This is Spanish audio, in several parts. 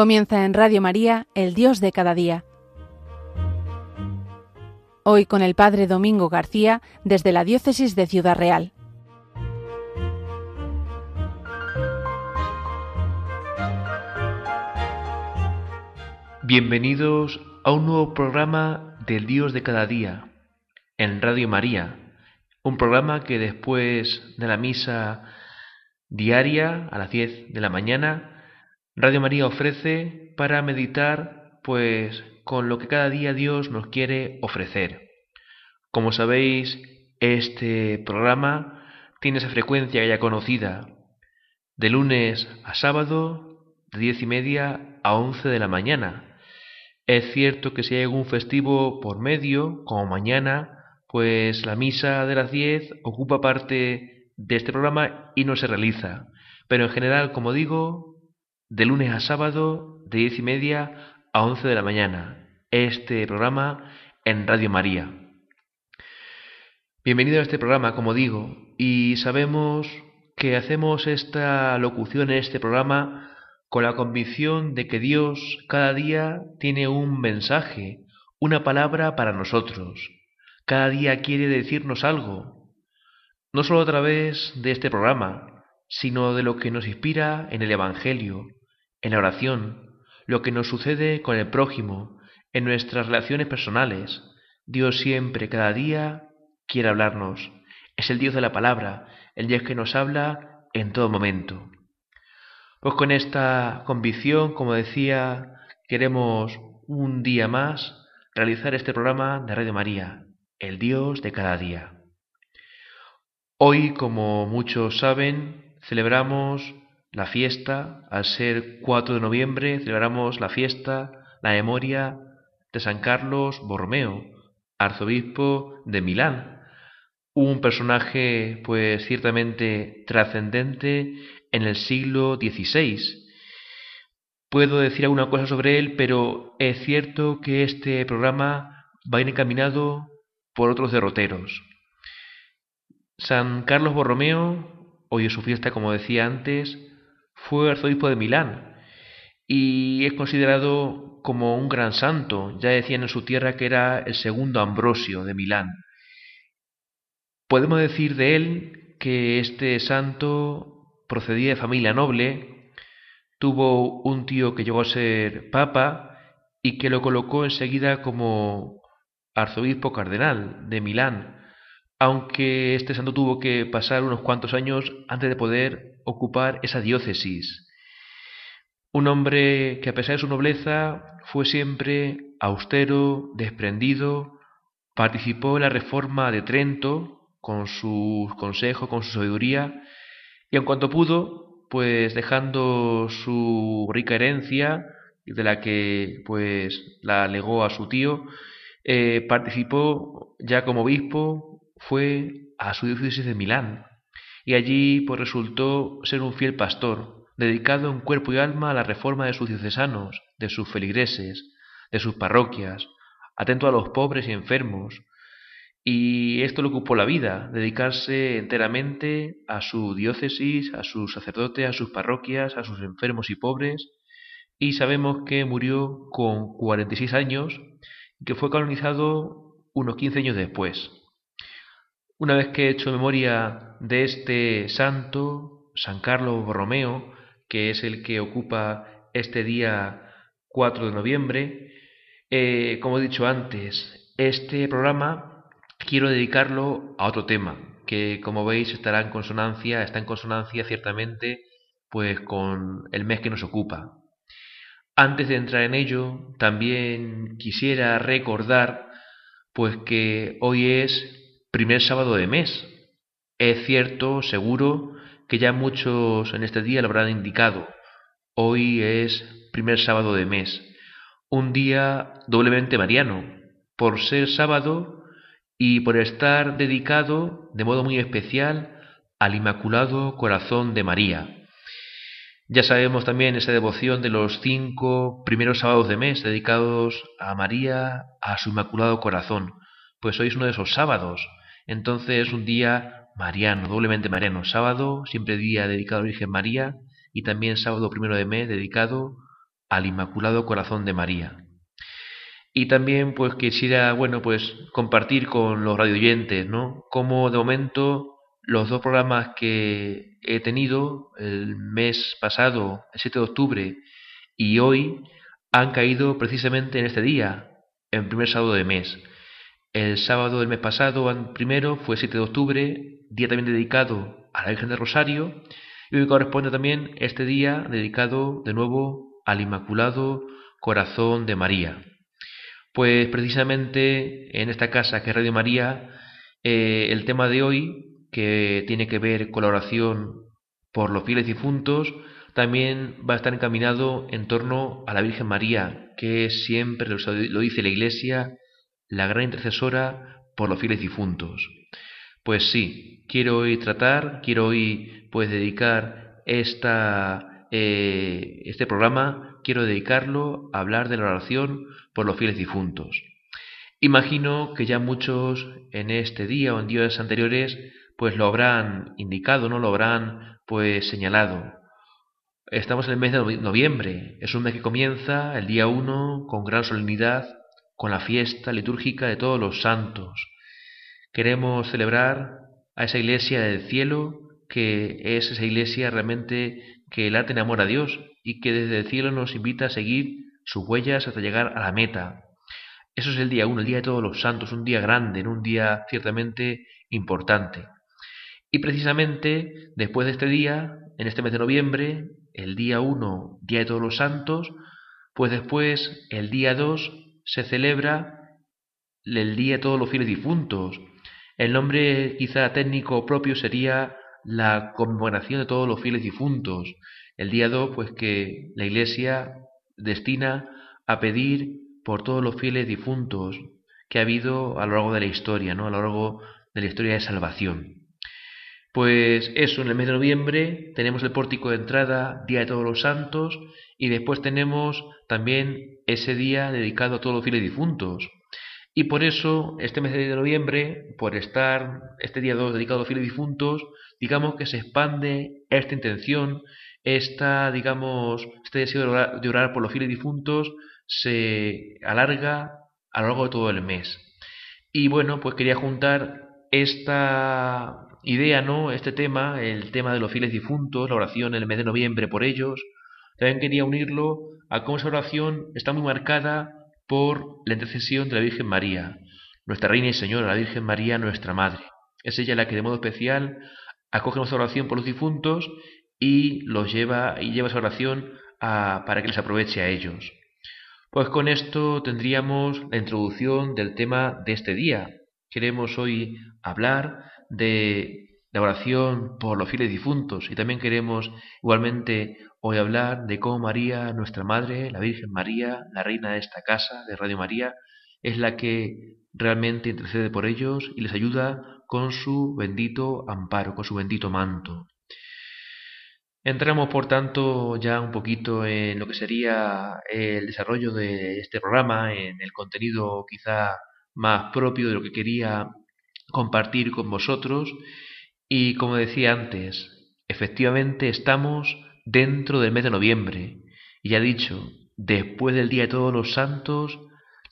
Comienza en Radio María, El Dios de cada día. Hoy con el Padre Domingo García desde la Diócesis de Ciudad Real. Bienvenidos a un nuevo programa del Dios de cada día en Radio María, un programa que después de la misa diaria a las 10 de la mañana Radio María ofrece para meditar pues con lo que cada día Dios nos quiere ofrecer. Como sabéis, este programa tiene esa frecuencia ya conocida, de lunes a sábado, de diez y media a once de la mañana. Es cierto que si hay algún festivo por medio, como mañana, pues la misa de las diez ocupa parte de este programa y no se realiza. Pero en general, como digo, de lunes a sábado, de diez y media a once de la mañana. Este programa en Radio María. Bienvenido a este programa, como digo, y sabemos que hacemos esta locución en este programa con la convicción de que Dios cada día tiene un mensaje, una palabra para nosotros. Cada día quiere decirnos algo, no solo a través de este programa, sino de lo que nos inspira en el Evangelio, en la oración, lo que nos sucede con el prójimo, en nuestras relaciones personales. Dios siempre, cada día, quiere hablarnos. Es el Dios de la palabra, el Dios que nos habla en todo momento. Pues con esta convicción, como decía, queremos un día más realizar este programa de Radio María, el Dios de cada día. Hoy, como muchos saben, celebramos la fiesta, al ser 4 de noviembre, celebramos la fiesta, la memoria de San Carlos Borromeo, arzobispo de Milán, un personaje pues ciertamente trascendente en el siglo XVI. Puedo decir alguna cosa sobre él, pero es cierto que este programa va a ir encaminado por otros derroteros. San Carlos Borromeo, hoy es su fiesta como decía antes, fue arzobispo de Milán y es considerado como un gran santo. Ya decían en su tierra que era el segundo Ambrosio de Milán. Podemos decir de él que este santo procedía de familia noble, tuvo un tío que llegó a ser papa y que lo colocó enseguida como arzobispo cardenal de Milán, aunque este santo tuvo que pasar unos cuantos años antes de poder ocupar esa diócesis. Un hombre que a pesar de su nobleza fue siempre austero, desprendido, participó en la reforma de Trento con sus consejos, con su sabiduría, y en cuanto pudo, pues dejando su rica herencia, de la que pues la legó a su tío, eh, participó ya como obispo, fue a su diócesis de Milán, y allí pues resultó ser un fiel pastor, dedicado en cuerpo y alma a la reforma de sus diocesanos, de sus feligreses, de sus parroquias, atento a los pobres y enfermos, y esto le ocupó la vida, dedicarse enteramente a su diócesis, a sus sacerdotes, a sus parroquias, a sus enfermos y pobres, y sabemos que murió con 46 años y que fue canonizado unos 15 años después. Una vez que he hecho memoria de este santo, San Carlos Borromeo, que es el que ocupa este día 4 de noviembre, eh, como he dicho antes, este programa quiero dedicarlo a otro tema, que como veis estará en consonancia, está en consonancia ciertamente pues con el mes que nos ocupa. Antes de entrar en ello, también quisiera recordar pues que hoy es primer sábado de mes. Es cierto, seguro, que ya muchos en este día lo habrán indicado. Hoy es primer sábado de mes, un día doblemente mariano, por ser sábado y por estar dedicado de modo muy especial al Inmaculado Corazón de María. Ya sabemos también esa devoción de los cinco primeros sábados de mes dedicados a María, a su Inmaculado Corazón. Pues hoy es uno de esos sábados, entonces un día mariano, doblemente mariano, sábado, siempre día dedicado a la Virgen María, y también sábado primero de mes dedicado al Inmaculado Corazón de María. Y también pues quisiera, bueno, pues compartir con los radioyentes, ¿no? Cómo de momento los dos programas que he tenido el mes pasado, el 7 de octubre, y hoy han caído precisamente en este día, en primer sábado de mes. El sábado del mes pasado, primero, fue 7 de octubre, día también dedicado a la Virgen del Rosario, y hoy corresponde también este día dedicado de nuevo al Inmaculado Corazón de María. Pues precisamente en esta casa que es Radio María, eh, el tema de hoy, que tiene que ver con la oración por los fieles difuntos, también va a estar encaminado en torno a la Virgen María, que siempre lo dice la Iglesia, la gran intercesora por los fieles difuntos. Pues sí, quiero hoy tratar, quiero hoy pues dedicar esta, eh, este programa, quiero dedicarlo a hablar de la oración por los fieles difuntos. Imagino que ya muchos en este día o en días anteriores pues lo habrán indicado, no lo habrán pues señalado. Estamos en el mes de noviembre, es un mes que comienza el día 1 con gran solemnidad, con la fiesta litúrgica de todos los santos. Queremos celebrar a esa iglesia del cielo, que es esa iglesia realmente que late en amor a Dios y que desde el cielo nos invita a seguir sus huellas hasta llegar a la meta. Eso es el día 1, el día de todos los santos, un día grande, un día ciertamente importante. Y precisamente después de este día, en este mes de noviembre, el día 1, Día de Todos los Santos, pues después, el día 2, se celebra el Día de Todos los Fieles Difuntos. El nombre quizá técnico propio sería la conmemoración de todos los fieles difuntos. El día 2, pues que la Iglesia destina a pedir por todos los fieles difuntos que ha habido a lo largo de la historia, ¿no? a lo largo de la historia de salvación. Pues eso, en el mes de noviembre tenemos el pórtico de entrada, Día de Todos los Santos, y después tenemos también ese día dedicado a todos los fieles difuntos. Y por eso, este mes de noviembre, por estar este día 2 dedicado a los fieles difuntos, digamos que se expande esta intención, esta, digamos, este deseo de orar, de orar por los fieles difuntos se alarga a lo largo de todo el mes. Y bueno, pues quería juntar esta idea, ¿no? Este tema, el tema de los fieles difuntos, la oración en el mes de noviembre por ellos, también quería unirlo a cómo esa oración está muy marcada por la intercesión de la Virgen María, nuestra Reina y Señora, la Virgen María, nuestra Madre. Es ella la que de modo especial acoge nuestra oración por los difuntos y los lleva y lleva esa oración para que les aproveche a ellos. Pues con esto tendríamos la introducción del tema de este día. Queremos hoy hablar de la oración por los fieles difuntos y también queremos igualmente hoy hablar de cómo María, nuestra Madre, la Virgen María, la reina de esta casa de Radio María, es la que realmente intercede por ellos y les ayuda con su bendito amparo, con su bendito manto. Entramos, por tanto, ya un poquito en lo que sería el desarrollo de este programa, en el contenido quizá más propio de lo que quería compartir con vosotros y como decía antes, efectivamente estamos dentro del mes de noviembre y ya dicho, después del Día de Todos los Santos,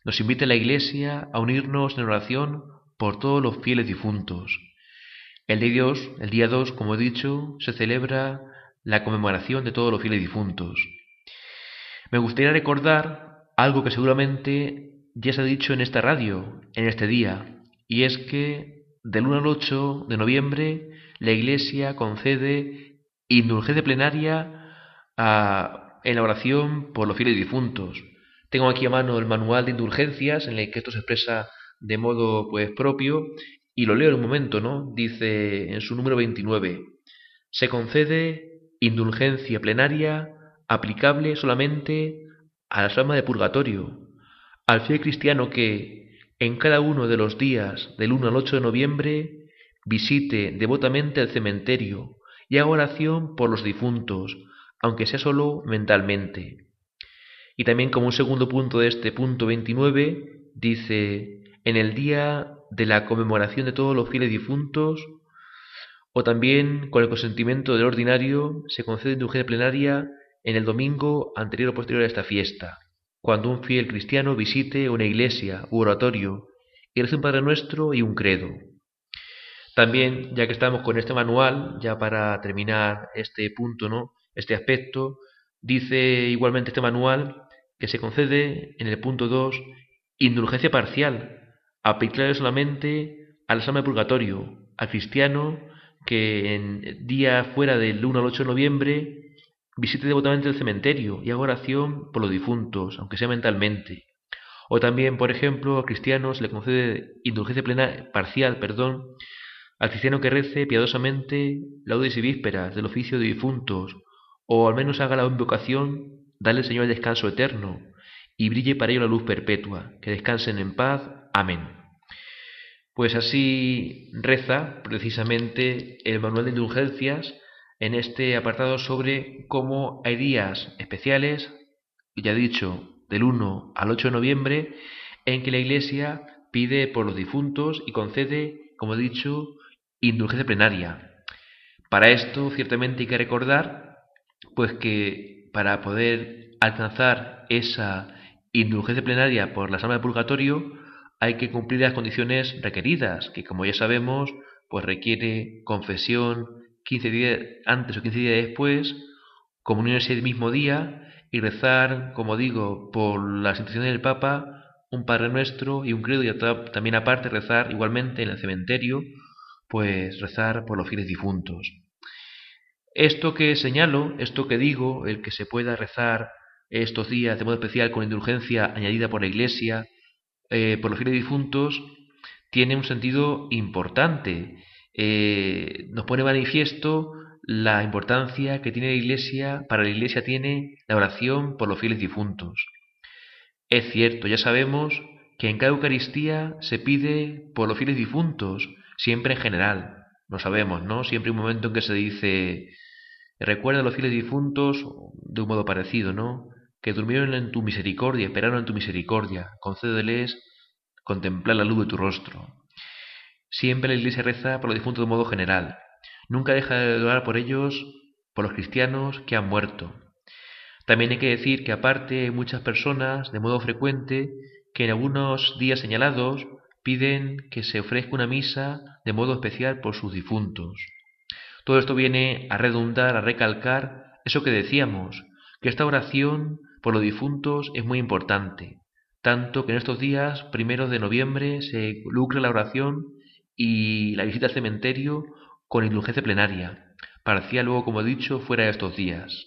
nos invita la Iglesia a unirnos en oración por todos los fieles difuntos. El de Dios, el día 2, como he dicho, se celebra la conmemoración de todos los fieles difuntos. Me gustaría recordar algo que seguramente ya se ha dicho en esta radio, en este día, y es que del 1 al 8 de noviembre la Iglesia concede indulgencia plenaria a, en la oración por los fieles difuntos. Tengo aquí a mano el manual de indulgencias en el que esto se expresa de modo pues propio y lo leo en un momento, ¿no? Dice en su número 29, se concede indulgencia plenaria aplicable solamente a la almas de purgatorio, al fiel cristiano que, en cada uno de los días del 1 al 8 de noviembre visite devotamente el cementerio y haga oración por los difuntos, aunque sea solo mentalmente. Y también como un segundo punto de este punto 29, dice, en el día de la conmemoración de todos los fieles difuntos, o también con el consentimiento del ordinario, se concede indulgencia plenaria en el domingo anterior o posterior a esta fiesta, cuando un fiel cristiano visite una iglesia u oratorio y un Padre Nuestro y un credo. También, ya que estamos con este manual, ya para terminar este punto, ¿no? este aspecto, dice igualmente este manual que se concede en el punto 2 indulgencia parcial, aplicable solamente al de purgatorio, al cristiano que en día fuera del 1 al 8 de noviembre visite devotamente el cementerio y haga oración por los difuntos, aunque sea mentalmente. O también, por ejemplo, a cristianos le concede indulgencia plena, parcial, perdón, al cristiano que rece piadosamente laudes y vísperas del oficio de difuntos, o al menos haga la invocación, dale al Señor el descanso eterno, y brille para ello la luz perpetua, que descansen en paz. Amén. Pues así reza precisamente el manual de indulgencias en este apartado sobre cómo hay días especiales, ya dicho, del 1 al 8 de noviembre, en que la Iglesia pide por los difuntos y concede, como he dicho, indulgencia plenaria. Para esto, ciertamente hay que recordar, pues que para poder alcanzar esa indulgencia plenaria por la almas de purgatorio, hay que cumplir las condiciones requeridas, que como ya sabemos, pues requiere confesión 15 días antes o 15 días después, comunión ese mismo día y rezar, como digo, por las intenciones del Papa, un Padre Nuestro y un credo y también aparte rezar igualmente en el cementerio, pues rezar por los fieles difuntos. Esto que señalo, esto que digo, el que se pueda rezar estos días de modo especial con indulgencia añadida por la Iglesia, eh, por los fieles difuntos, tiene un sentido importante. Eh, nos pone manifiesto la importancia que tiene la Iglesia, para la Iglesia tiene la oración por los fieles difuntos. Es cierto, ya sabemos que en cada Eucaristía se pide por los fieles difuntos, siempre en general. Lo sabemos, ¿no? Siempre hay un momento en que se dice, recuerda a los fieles difuntos de un modo parecido, ¿no? Que durmieron en tu misericordia, esperaron en tu misericordia, concédeles contemplar la luz de tu rostro. Siempre la Iglesia reza por los difuntos de modo general. Nunca deja de orar por ellos, por los cristianos que han muerto. También hay que decir que aparte hay muchas personas, de modo frecuente, que en algunos días señalados piden que se ofrezca una misa de modo especial por sus difuntos. Todo esto viene a redundar, a recalcar eso que decíamos, que esta oración por los difuntos es muy importante, tanto que en estos días, primeros de noviembre, se lucra la oración y la visita al cementerio con indulgencia plenaria, parecía luego, como he dicho, fuera de estos días.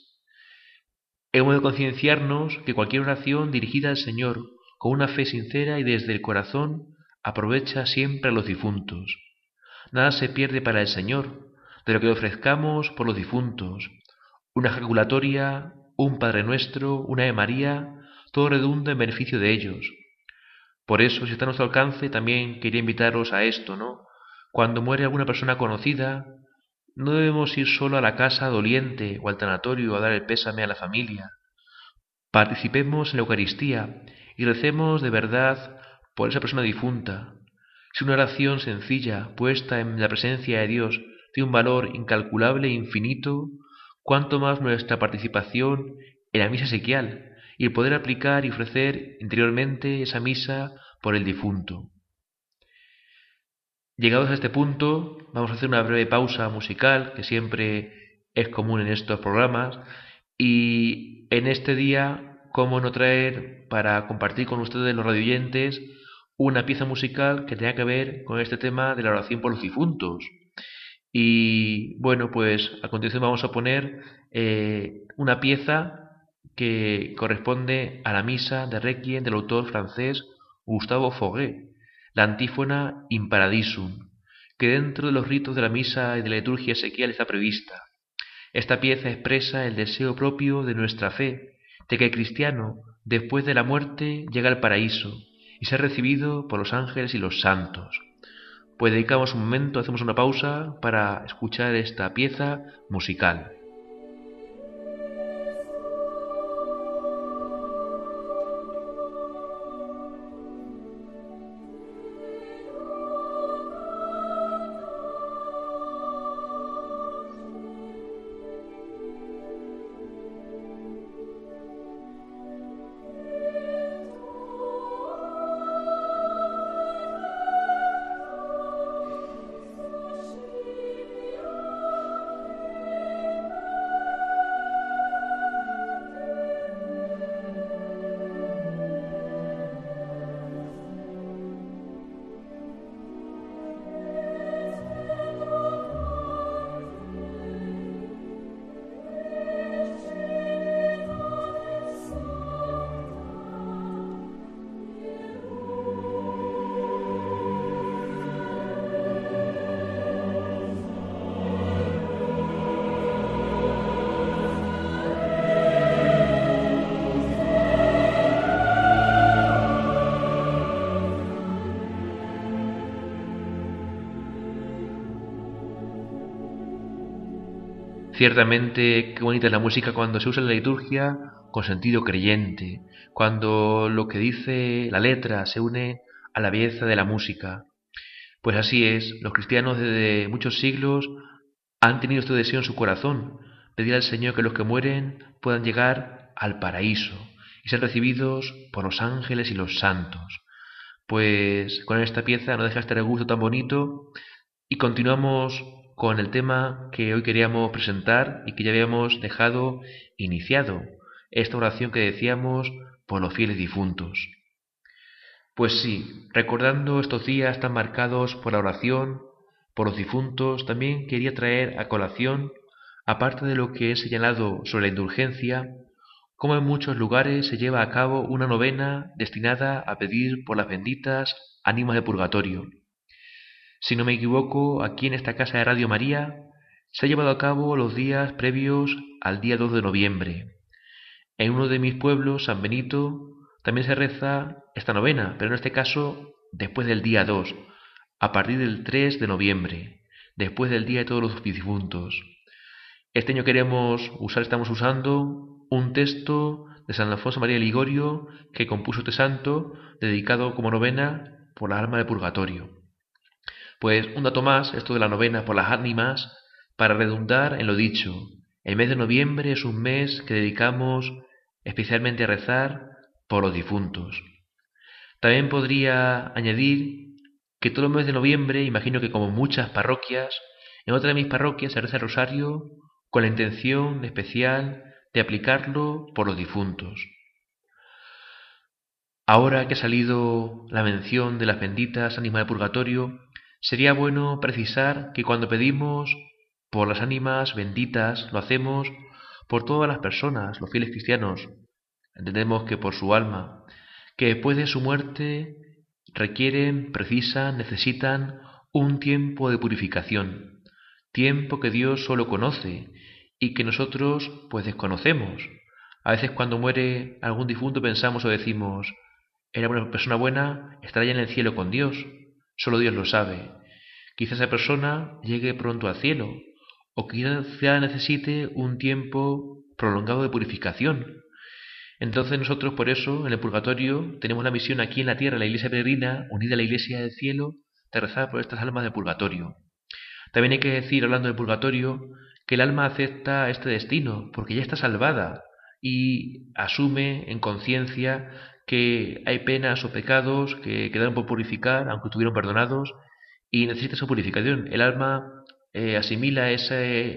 Hemos de concienciarnos que cualquier oración dirigida al Señor con una fe sincera y desde el corazón aprovecha siempre a los difuntos. Nada se pierde para el Señor de lo que ofrezcamos por los difuntos. Una ejaculatoria, un Padre Nuestro, una de María, todo redunda en beneficio de ellos. Por eso, si está a nuestro alcance, también quería invitaros a esto, ¿no? Cuando muere alguna persona conocida, no debemos ir solo a la casa doliente o al tanatorio a dar el pésame a la familia. Participemos en la Eucaristía y recemos de verdad por esa persona difunta. Si una oración sencilla, puesta en la presencia de Dios, tiene un valor incalculable e infinito, cuanto más nuestra participación en la misa sequial y poder aplicar y ofrecer interiormente esa misa por el difunto. Llegados a este punto, vamos a hacer una breve pausa musical, que siempre es común en estos programas, y en este día, cómo no traer para compartir con ustedes los radioyentes una pieza musical que tenga que ver con este tema de la oración por los difuntos. Y bueno, pues a continuación vamos a poner eh, una pieza que corresponde a la misa de Requiem del autor francés Gustavo Fauguet la antífona In Paradisum, que dentro de los ritos de la misa y de la liturgia ezequial está prevista. Esta pieza expresa el deseo propio de nuestra fe, de que el cristiano, después de la muerte, llega al paraíso y sea recibido por los ángeles y los santos. Pues dedicamos un momento, hacemos una pausa para escuchar esta pieza musical. Ciertamente, qué bonita es la música cuando se usa en la liturgia con sentido creyente, cuando lo que dice la letra se une a la belleza de la música. Pues así es, los cristianos desde muchos siglos han tenido este deseo en su corazón, pedir al Señor que los que mueren puedan llegar al paraíso y ser recibidos por los ángeles y los santos. Pues con esta pieza no deja este gusto tan bonito y continuamos con el tema que hoy queríamos presentar y que ya habíamos dejado iniciado, esta oración que decíamos por los fieles difuntos. Pues sí, recordando estos días tan marcados por la oración, por los difuntos, también quería traer a colación, aparte de lo que he señalado sobre la indulgencia, cómo en muchos lugares se lleva a cabo una novena destinada a pedir por las benditas ánimas de purgatorio. Si no me equivoco, aquí en esta casa de Radio María se ha llevado a cabo los días previos al día 2 de noviembre. En uno de mis pueblos, San Benito, también se reza esta novena, pero en este caso después del día 2, a partir del 3 de noviembre, después del día de todos los difuntos. Este año queremos usar, estamos usando un texto de San Alfonso María Ligorio que compuso este santo, dedicado como novena por la alma de purgatorio. Pues un dato más, esto de la novena por las ánimas, para redundar en lo dicho. El mes de noviembre es un mes que dedicamos especialmente a rezar por los difuntos. También podría añadir que todo el mes de noviembre, imagino que como muchas parroquias, en otra de mis parroquias se reza el rosario con la intención especial de aplicarlo por los difuntos. Ahora que ha salido la mención de las benditas ánimas de purgatorio, Sería bueno precisar que cuando pedimos por las ánimas benditas, lo hacemos por todas las personas, los fieles cristianos. Entendemos que por su alma, que después de su muerte requieren, precisan, necesitan un tiempo de purificación, tiempo que Dios solo conoce y que nosotros pues desconocemos. A veces cuando muere algún difunto pensamos o decimos, era una persona buena, estará ya en el cielo con Dios. Solo Dios lo sabe. Quizá esa persona llegue pronto al cielo, o quizá necesite un tiempo prolongado de purificación. Entonces nosotros por eso en el purgatorio tenemos la misión aquí en la tierra, la iglesia peregrina, unida a la iglesia del cielo, de rezar por estas almas del purgatorio. También hay que decir, hablando del purgatorio, que el alma acepta este destino, porque ya está salvada y asume en conciencia que hay penas o pecados que quedaron por purificar, aunque estuvieron perdonados, y necesita su purificación. El alma eh, asimila esa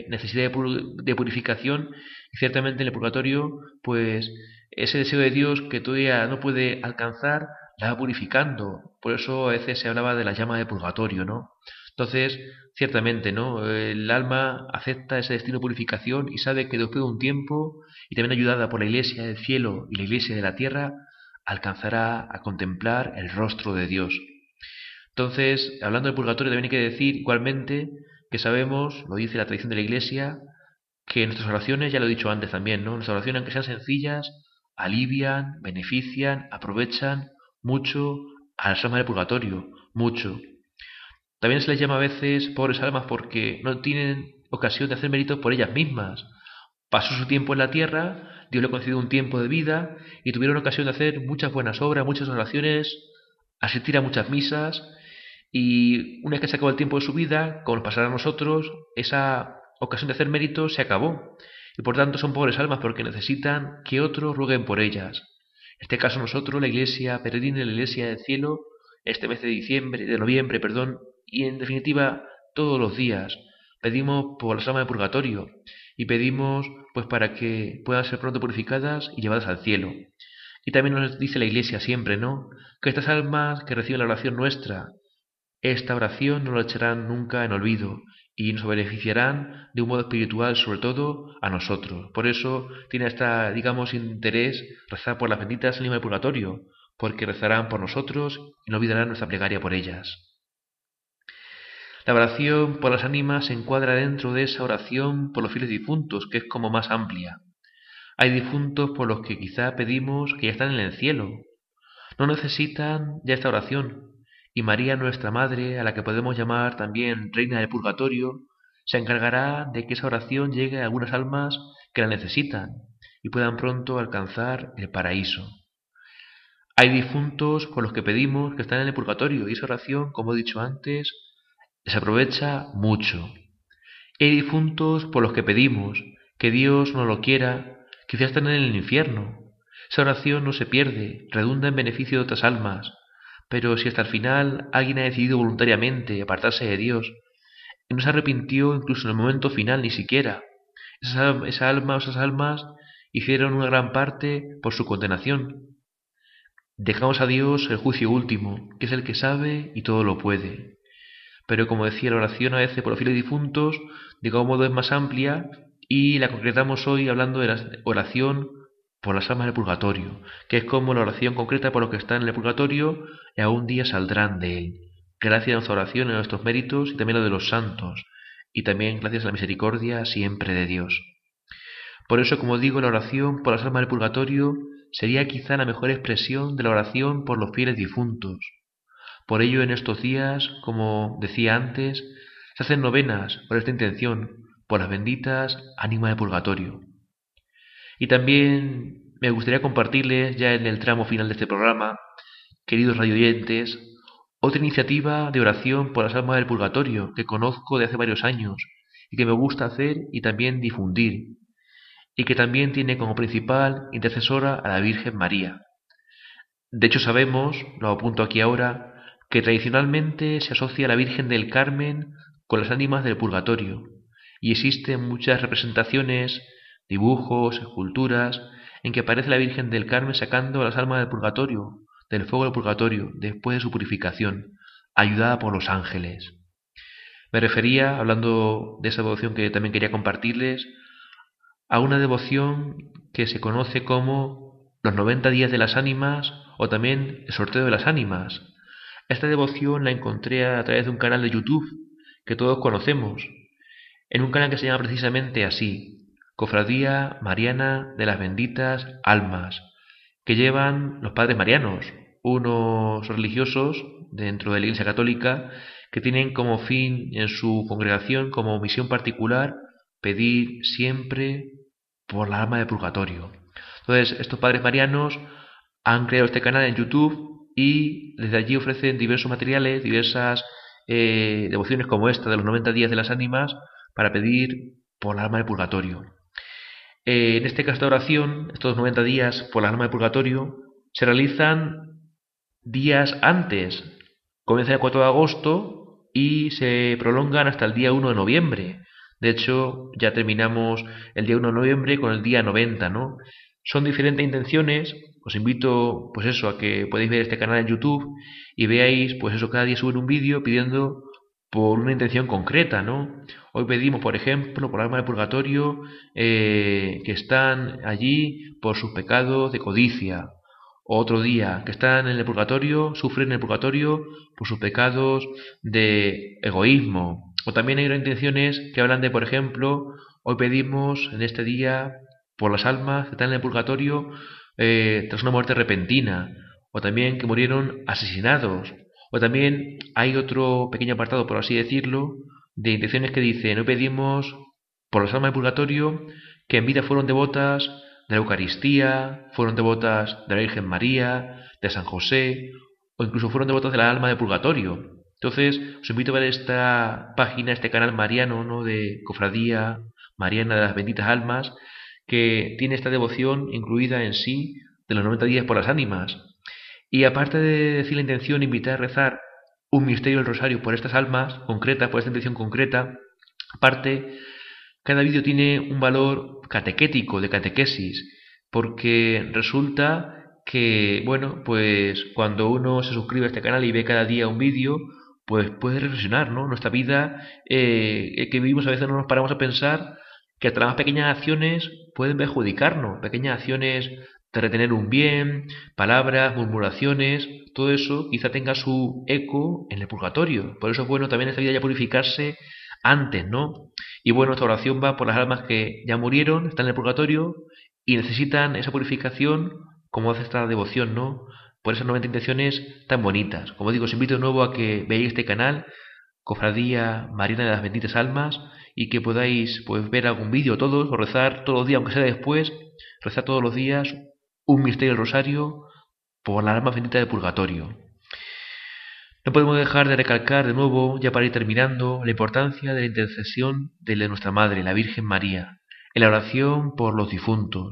necesidad de, purificación y ciertamente en el purgatorio, pues ese deseo de Dios que todavía no puede alcanzar, la va purificando. Por eso a veces se hablaba de la llama de purgatorio, ¿no? Entonces, ciertamente, ¿no? El alma acepta ese destino de purificación y sabe que después de un tiempo, y también ayudada por la iglesia del cielo y la iglesia de la tierra, alcanzará a contemplar el rostro de Dios. Entonces, hablando del purgatorio, también hay que decir igualmente que sabemos, lo dice la tradición de la Iglesia, que nuestras oraciones, ya lo he dicho antes también, ¿no? Nuestras oraciones, aunque sean sencillas, alivian, benefician, aprovechan mucho a las almas del purgatorio, mucho. También se les llama a veces pobres almas porque no tienen ocasión de hacer méritos por ellas mismas. Pasó su tiempo en la tierra, Dios le concedió un tiempo de vida y tuvieron ocasión de hacer muchas buenas obras, muchas oraciones, asistir a muchas misas y una vez que se acabó el tiempo de su vida, como nos pasará a nosotros, esa ocasión de hacer méritos se acabó. Y por tanto son pobres almas porque necesitan que otros rueguen por ellas. En este caso nosotros, la iglesia peregrina, la iglesia del cielo, este mes de diciembre, de noviembre, perdón, y en definitiva todos los días pedimos por las almas de purgatorio y pedimos pues para que puedan ser pronto purificadas y llevadas al cielo. Y también nos dice la iglesia siempre, ¿no? Que estas almas que reciben la oración nuestra esta oración no la echarán nunca en olvido y nos beneficiarán de un modo espiritual, sobre todo a nosotros. Por eso tiene esta, digamos, interés rezar por las benditas ánimas del purgatorio, porque rezarán por nosotros y no olvidarán nuestra plegaria por ellas. La oración por las ánimas se encuadra dentro de esa oración por los fieles difuntos, que es como más amplia. Hay difuntos por los que quizá pedimos que ya están en el cielo. No necesitan ya esta oración, y María nuestra Madre, a la que podemos llamar también Reina del Purgatorio, se encargará de que esa oración llegue a algunas almas que la necesitan y puedan pronto alcanzar el paraíso. Hay difuntos por los que pedimos que están en el purgatorio y esa oración, como he dicho antes, se aprovecha mucho. Hay difuntos por los que pedimos que Dios no lo quiera, quizás están en el infierno. Esa oración no se pierde, redunda en beneficio de otras almas, pero si hasta el final alguien ha decidido voluntariamente apartarse de Dios y no se arrepintió incluso en el momento final ni siquiera, esa alma o esas almas hicieron una gran parte por su condenación, Dejamos a Dios el juicio último, que es el que sabe y todo lo puede. Pero como decía la oración a veces por los fieles difuntos, de algún modo es más amplia y la concretamos hoy hablando de la oración por las almas del purgatorio, que es como la oración concreta por los que están en el purgatorio y aún día saldrán de él. Gracias a nuestra oración, a nuestros méritos y también a los de los santos, y también gracias a la misericordia siempre de Dios. Por eso, como digo, la oración por las almas del purgatorio sería quizá la mejor expresión de la oración por los fieles difuntos. Por ello, en estos días, como decía antes, se hacen novenas por esta intención, por las benditas ánimas de purgatorio. Y también me gustaría compartirles, ya en el tramo final de este programa, queridos radioyentes, otra iniciativa de oración por las almas del purgatorio que conozco de hace varios años y que me gusta hacer y también difundir, y que también tiene como principal intercesora a la Virgen María. De hecho sabemos, lo apunto aquí ahora, que tradicionalmente se asocia a la Virgen del Carmen con las ánimas del purgatorio, y existen muchas representaciones, dibujos, esculturas, en que aparece la Virgen del Carmen sacando a las almas del purgatorio, del fuego del purgatorio, después de su purificación, ayudada por los ángeles. Me refería, hablando de esa devoción que también quería compartirles, a una devoción que se conoce como los 90 días de las ánimas o también el sorteo de las ánimas. Esta devoción la encontré a través de un canal de YouTube que todos conocemos, en un canal que se llama precisamente así, Cofradía Mariana de las Benditas Almas, que llevan los padres marianos, unos religiosos dentro de la Iglesia Católica que tienen como fin en su congregación, como misión particular, pedir siempre por la alma de purgatorio. Entonces, estos padres marianos han creado este canal en YouTube y desde allí ofrecen diversos materiales, diversas eh, devociones como esta de los 90 días de las ánimas para pedir por la alma de purgatorio. Eh, en este caso de oración, estos 90 días por la alma de purgatorio se realizan días antes. Comienza el 4 de agosto y se prolongan hasta el día 1 de noviembre. De hecho, ya terminamos el día 1 de noviembre con el día 90, ¿no? Son diferentes intenciones. Os invito, pues eso, a que podéis ver este canal en YouTube y veáis, pues eso, cada día suben un vídeo pidiendo por una intención concreta, ¿no? Hoy pedimos, por ejemplo, por alma del purgatorio, eh, que están allí por sus pecados de codicia. Otro día, que están en el purgatorio, sufren en el purgatorio por sus pecados de egoísmo, o también hay intenciones que hablan de, por ejemplo, hoy pedimos en este día por las almas que están en el purgatorio eh, tras una muerte repentina, o también que murieron asesinados, o también hay otro pequeño apartado, por así decirlo, de intenciones que dicen, hoy pedimos por las almas del purgatorio que en vida fueron devotas de la Eucaristía, fueron devotas de la Virgen María, de San José, o incluso fueron devotas de la alma del purgatorio, entonces, os invito a ver esta página, este canal mariano, ¿no? De Cofradía Mariana de las Benditas Almas, que tiene esta devoción incluida en sí de los 90 días por las ánimas. Y aparte de decir la intención, invitar a rezar un misterio del rosario por estas almas concretas, por esta intención concreta, aparte, cada vídeo tiene un valor catequético, de catequesis, porque resulta que, bueno, pues cuando uno se suscribe a este canal y ve cada día un vídeo, pues puede reflexionar, ¿no? Nuestra vida eh, que vivimos a veces no nos paramos a pensar que hasta las pequeñas acciones pueden perjudicarnos, pequeñas acciones de retener un bien, palabras, murmuraciones, todo eso quizá tenga su eco en el purgatorio. Por eso es bueno también esta vida ya purificarse antes, ¿no? Y bueno, esta oración va por las almas que ya murieron, están en el purgatorio y necesitan esa purificación como hace esta devoción, ¿no? por esas 90 intenciones tan bonitas. Como digo, os invito de nuevo a que veáis este canal, Cofradía Marina de las Benditas Almas, y que podáis pues ver algún vídeo todos o rezar todos los días, aunque sea después, rezar todos los días un misterio rosario por la alma bendita del purgatorio. No podemos dejar de recalcar de nuevo, ya para ir terminando, la importancia de la intercesión de nuestra Madre, la Virgen María, en la oración por los difuntos.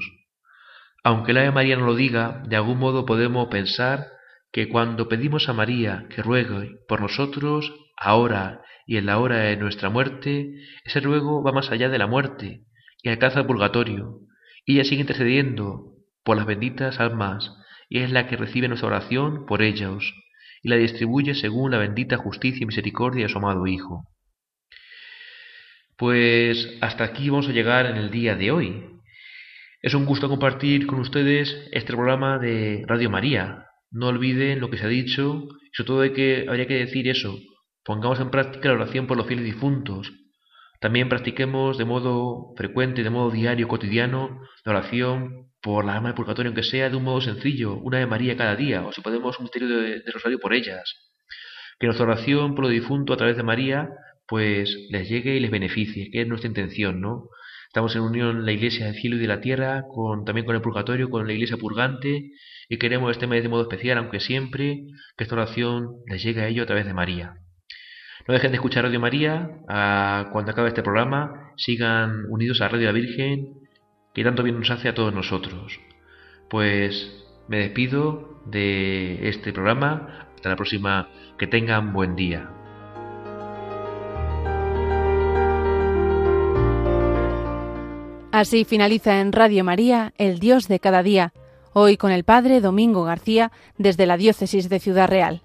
Aunque la Ave María no lo diga, de algún modo podemos pensar que cuando pedimos a María que ruegue por nosotros, ahora y en la hora de nuestra muerte, ese ruego va más allá de la muerte y alcanza el purgatorio, y ella sigue intercediendo por las benditas almas, y es la que recibe nuestra oración por ellos, y la distribuye según la bendita justicia y misericordia de su amado Hijo. Pues hasta aquí vamos a llegar en el día de hoy. Es un gusto compartir con ustedes este programa de Radio María, no olviden lo que se ha dicho, y sobre todo de que habría que decir eso, pongamos en práctica la oración por los fieles difuntos. También practiquemos de modo frecuente, de modo diario, cotidiano, la oración por la alma del purgatorio, aunque sea de un modo sencillo, una de María cada día, o si podemos un misterio de, de rosario por ellas. Que nuestra oración por los difuntos a través de María, pues les llegue y les beneficie, que es nuestra intención, ¿no? Estamos en unión la Iglesia del cielo y de la tierra, con, también con el purgatorio, con la Iglesia purgante, y queremos este mes de modo especial, aunque siempre que esta oración les llegue a ellos a través de María. No dejen de escuchar Radio María, cuando acabe este programa, sigan unidos a Radio la Virgen, que tanto bien nos hace a todos nosotros. Pues me despido de este programa, hasta la próxima, que tengan buen día. Así finaliza en Radio María, El Dios de cada día, hoy con el Padre Domingo García desde la Diócesis de Ciudad Real.